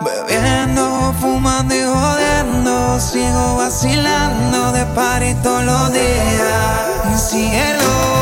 Bebiendo, fumando y jodiendo. Sigo vacilando de party todos los días. Cielo.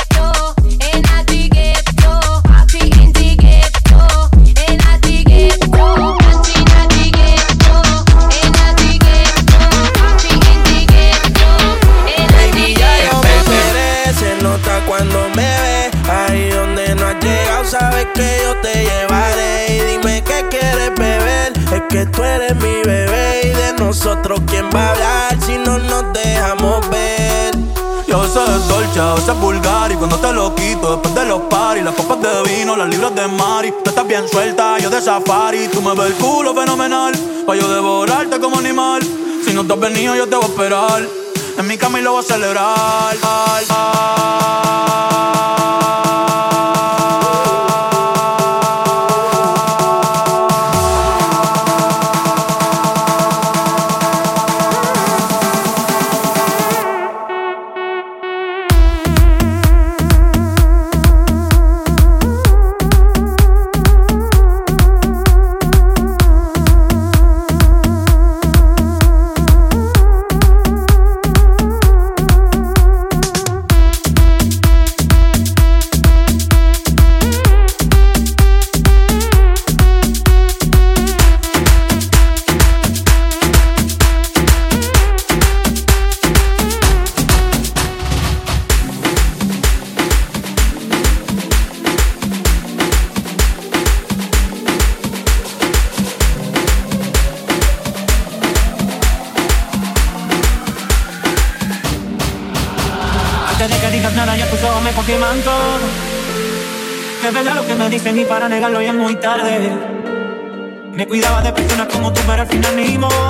que tú eres mi bebé. Y de nosotros, ¿quién va a hablar si no nos dejamos ver? Yo sé es dolce, a veces vulgar Y cuando te lo quito después de los paris Las copas de vino, las libras de mari Tú estás bien suelta, yo de safari Tú me ves el culo fenomenal Pa' yo devorarte como animal Si no te has venido yo te voy a esperar En mi cama y lo voy a celebrar para negarlo ya es muy tarde. Me cuidaba de personas como tú, pero al final ni modo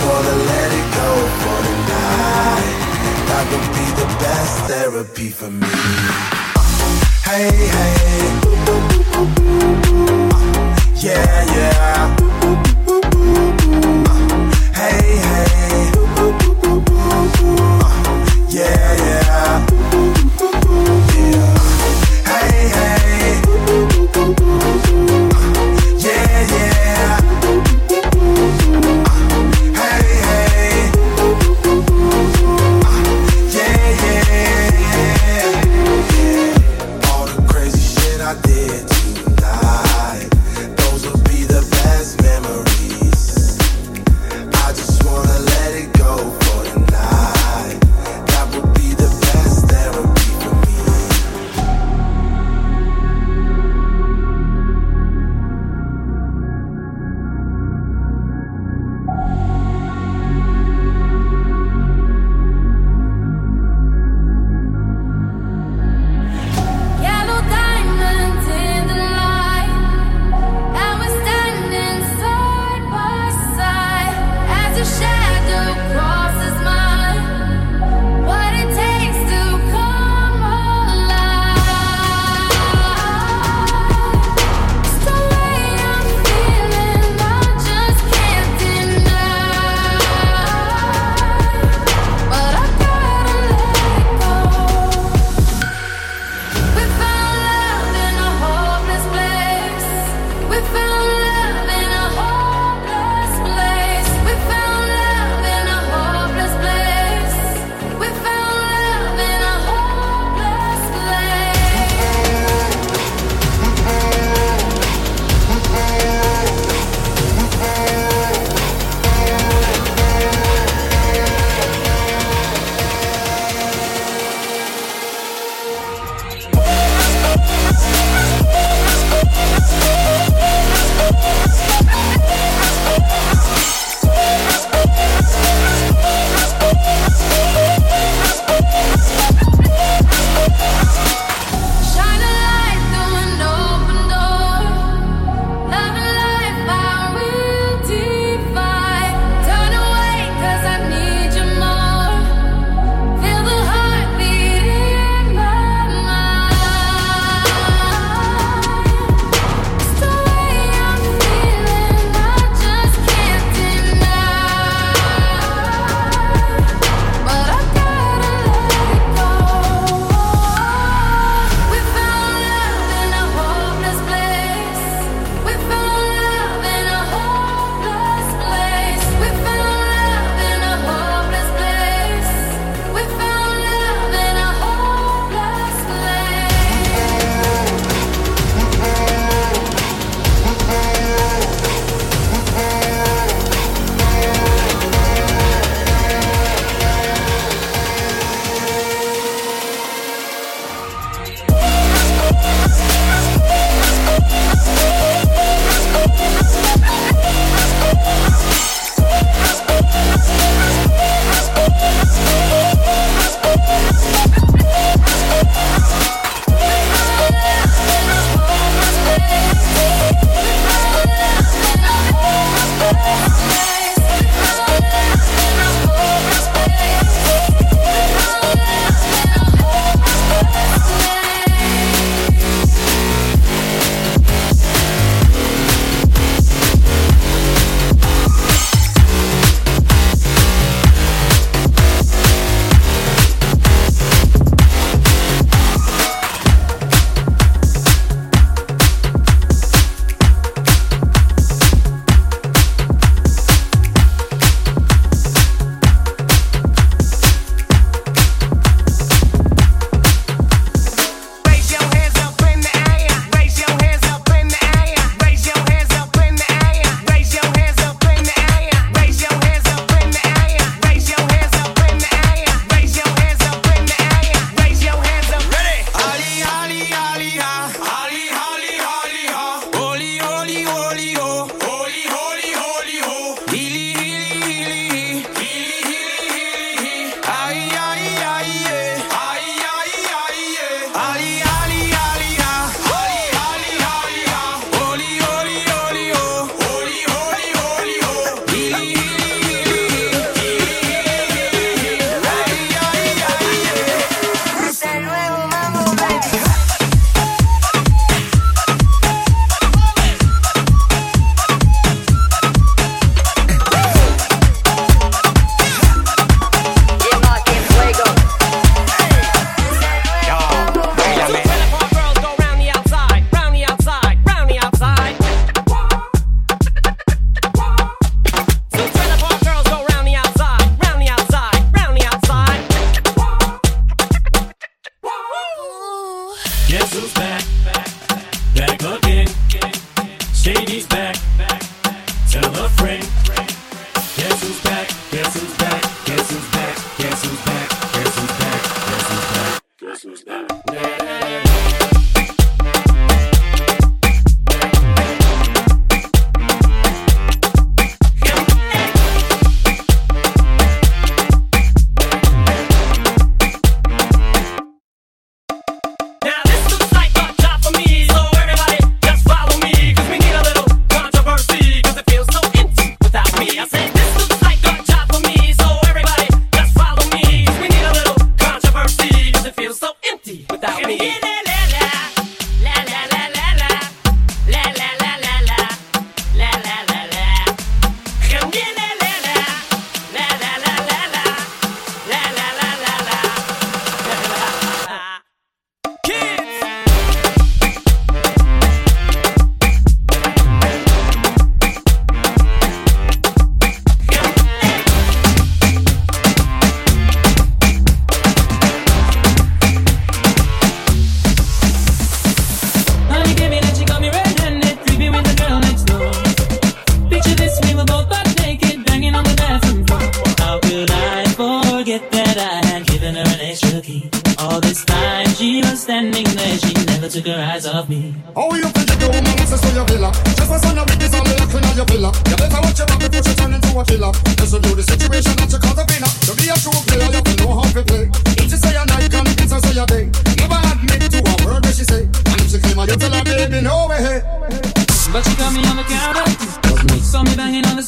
for the let it go for tonight. That would be the best therapy for me. Hey, hey. Yeah, yeah. Hey, hey.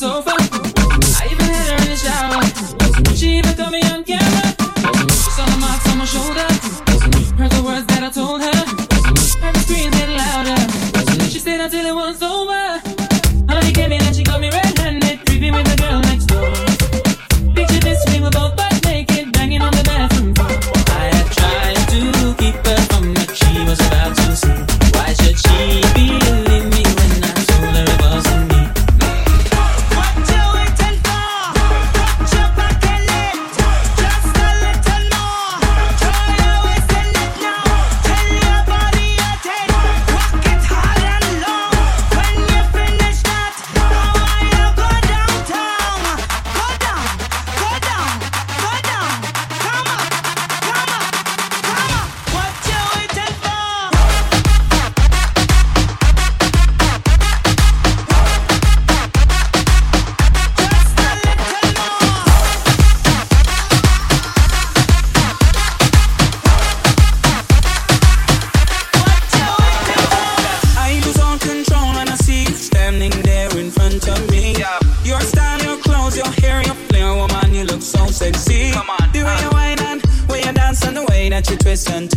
sofa. I even had her in the shower. She even caught me on camera. She's on the marks on my shoulder. situation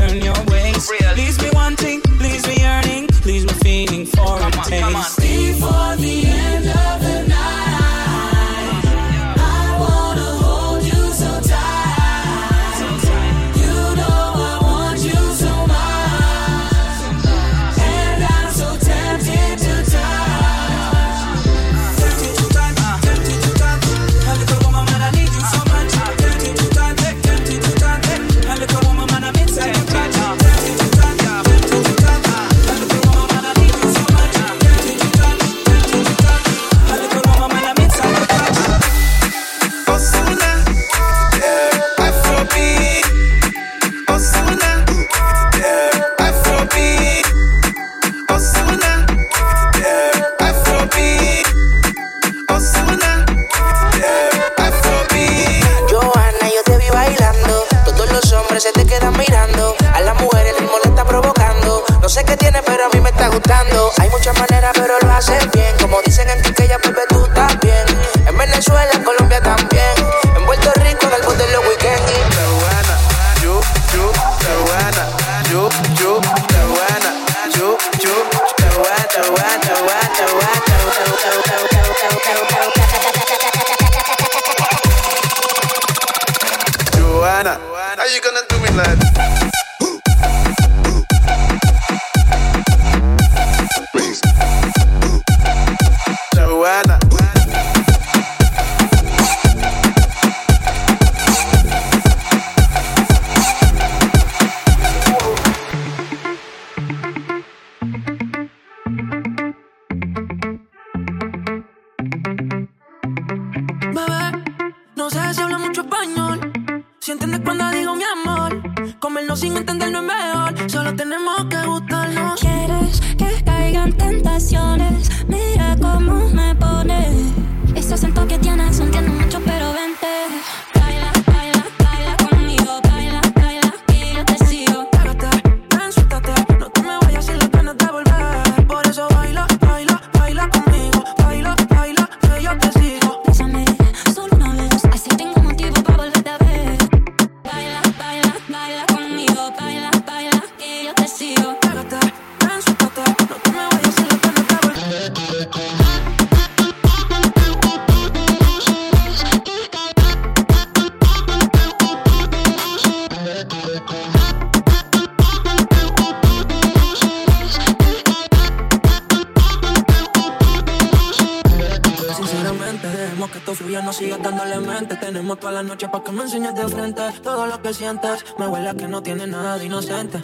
lo que sientes. Me huele que no tiene nada de inocente.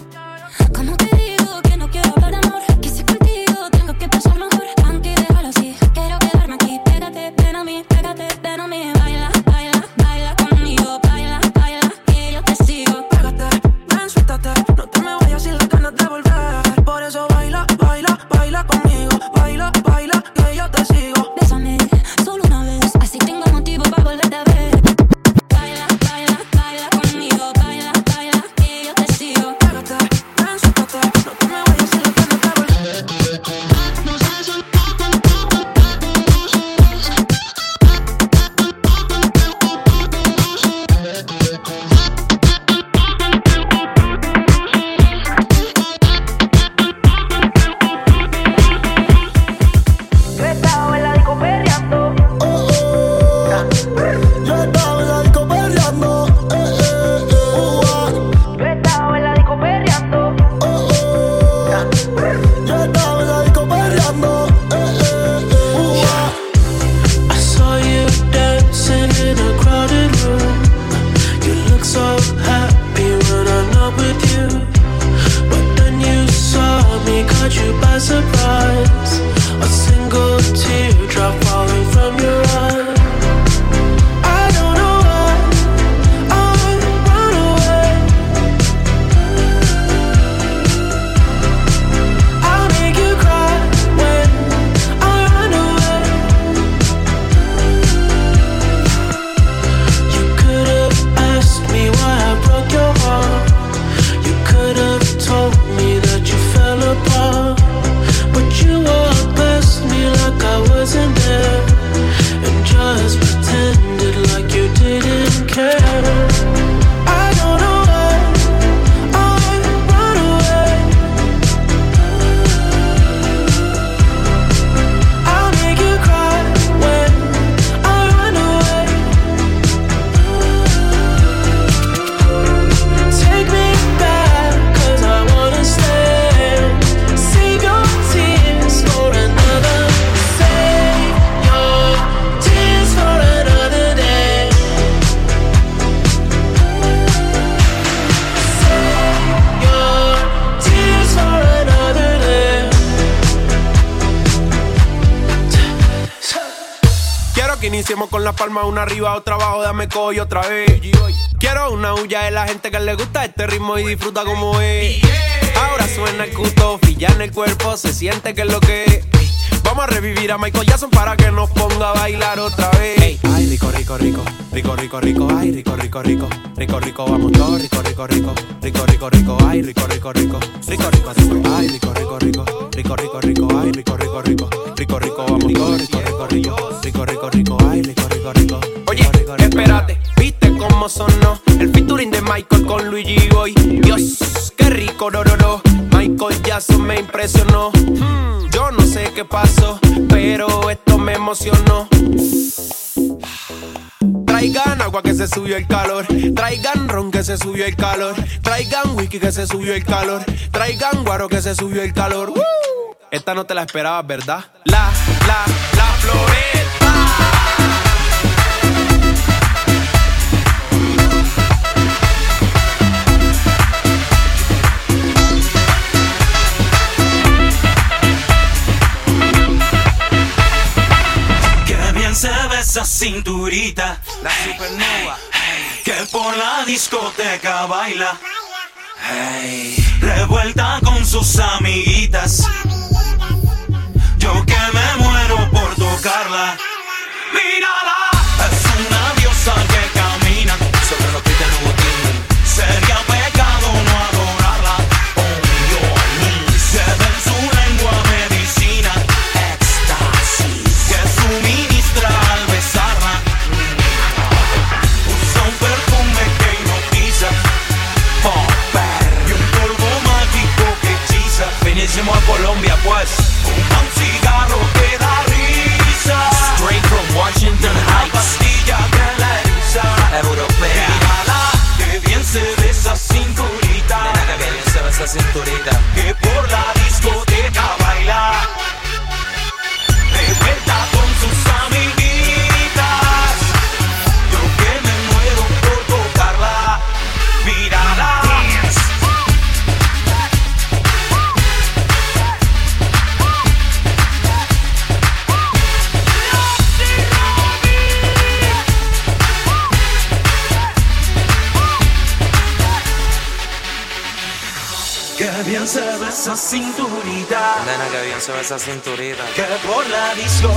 una arriba, otra abajo, dame coy otra vez. Quiero una huya de la gente que le gusta este ritmo y disfruta como es. Ahora suena el cuto, ya en el cuerpo, se siente que es lo que es. Vamos a revivir a Michael Jackson para que nos ponga a bailar otra vez. Ay, rico, rico, rico, rico, rico, rico, ay, rico, rico, rico, rico, rico, vamos todos, rico, rico, rico, rico, rico, rico, ay, rico, rico, rico, rico, rico, rico, ay, rico, rico, rico, rico, rico, rico, ay, rico, rico, rico, rico, rico, vamos todos, rico, rico, rico, rico, rico, rico, rico. Luigi hoy. Dios, qué rico, no, no, no. Michael Jackson me impresionó. Hmm, yo no sé qué pasó, pero esto me emocionó. Traigan agua que se subió el calor. Traigan ron que se subió el calor. Traigan whisky que se subió el calor. Traigan guaro que se subió el calor. Esta no te la esperabas, ¿verdad? La, la, la floreta. esa cinturita. La supernova. Que por la discoteca baila. Revuelta con sus amiguitas. Yo que me muero por tocarla. Mírala. esa cinturita. Que por la disco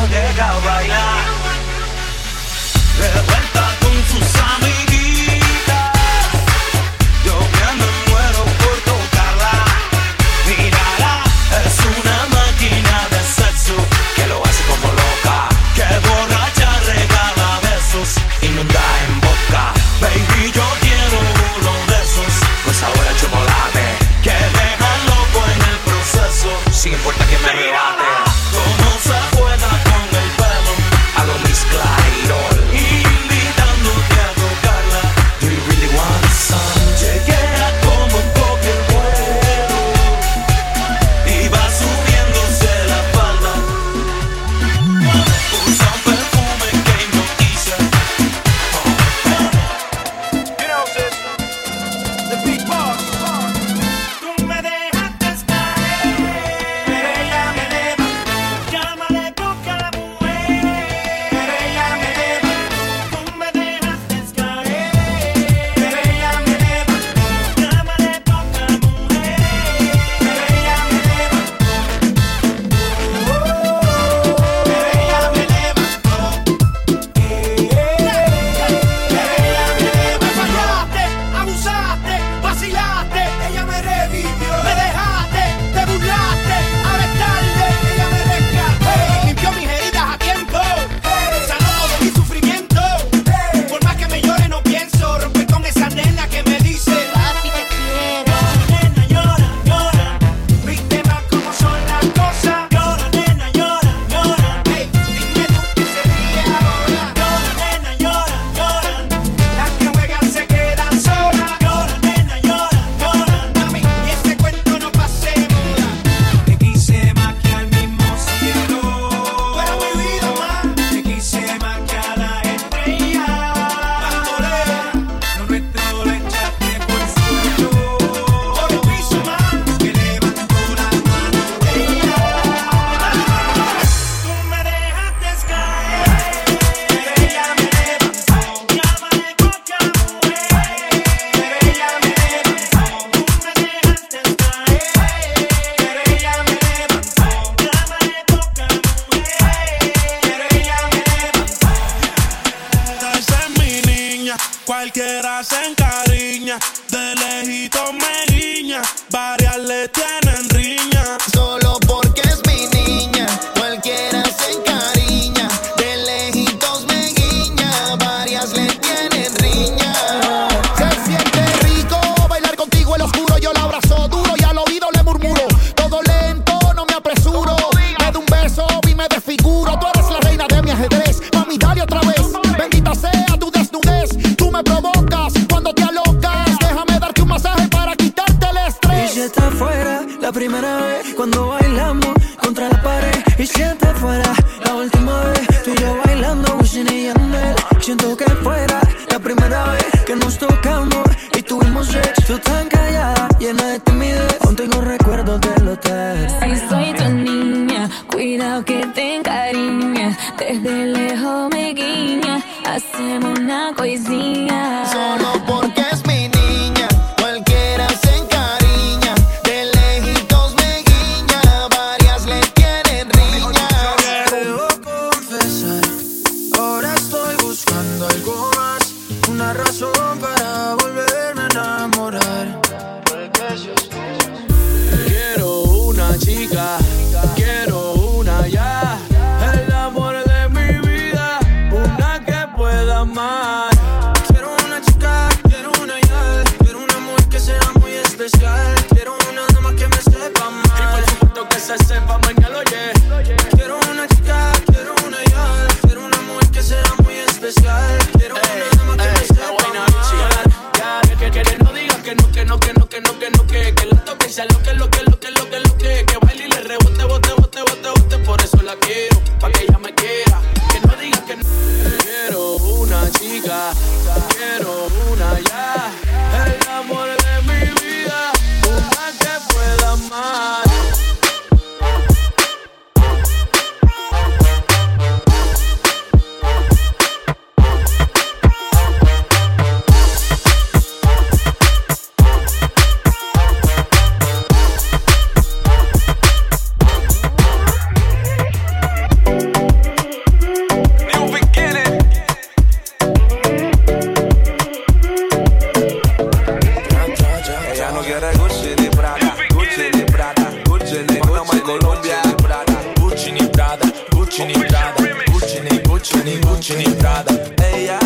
Ni Gucci, ni Prada. Ella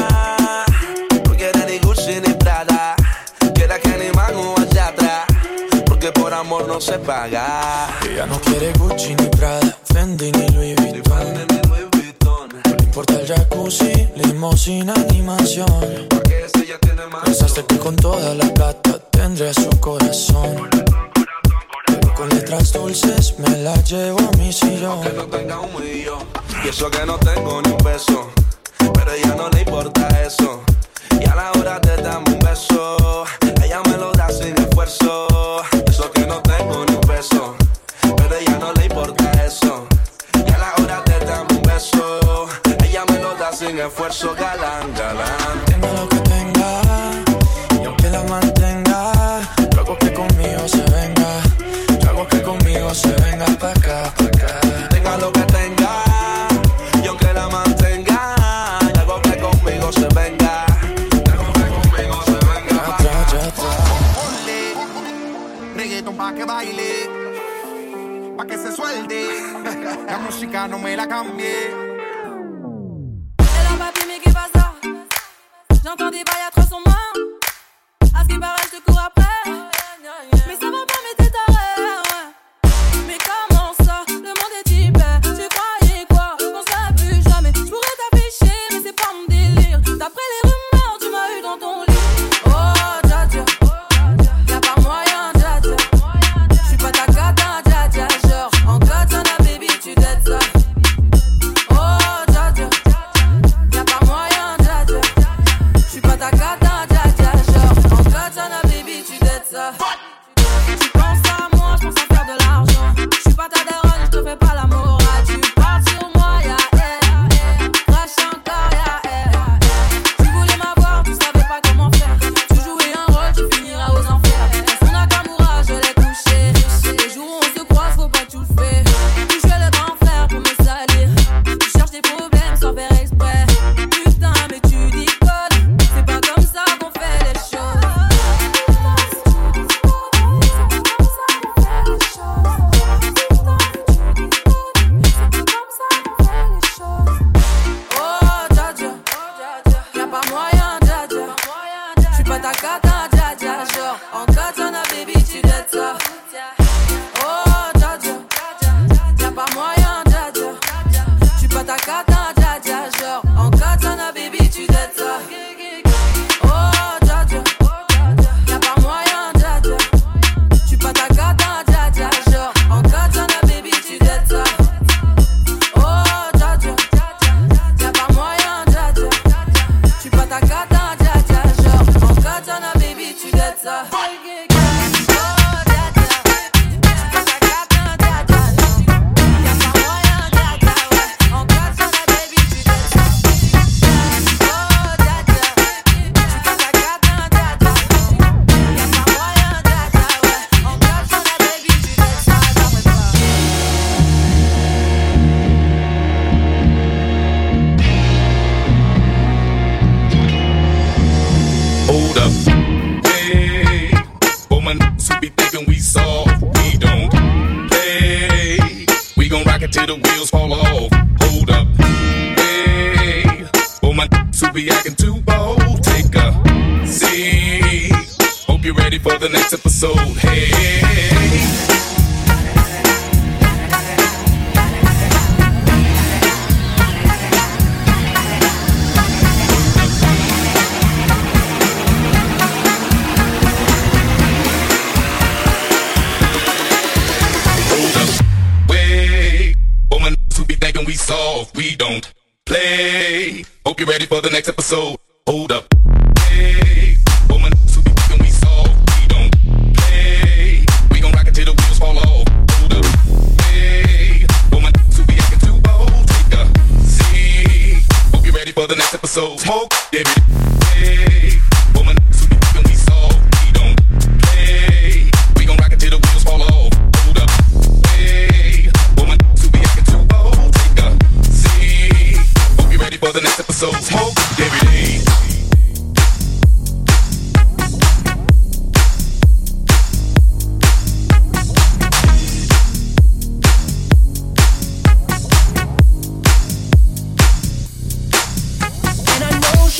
no quiere ni Gucci, ni Prada. Quiere que ni Mago allá atrás. Porque por amor no se paga. Ella no quiere Gucci, ni Prada. Fendi, ni Louis Vuitton. No importa el jacuzzi, limosina, animación. Pensaste que con toda la plata tendría su corazón. Con letras dulces me las llevo a mi sillón. Que no tenga un millón. Y eso que no tengo ni un peso. Pero ella no le importa eso. Y a la hora te damos un beso. Ella me lo da sin esfuerzo. Eso que no tengo ni un peso. Pero ella no le importa eso. Y a la hora te damos un beso. Ella me lo da sin esfuerzo. Galán, galán. música no me la cambié. Elle a pas mais qui va ça J'entends des bails à trop be acting too bold. Take a seat. Hope you're ready for the next episode. the next episode.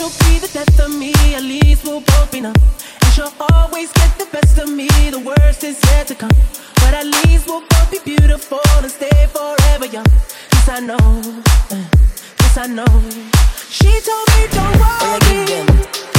she'll be the death of me, at least we'll both be numb. And she'll always get the best of me, the worst is yet to come. But at least we'll both be beautiful and stay forever young. Yes, I know, eh, yes, I know. She told me, don't worry.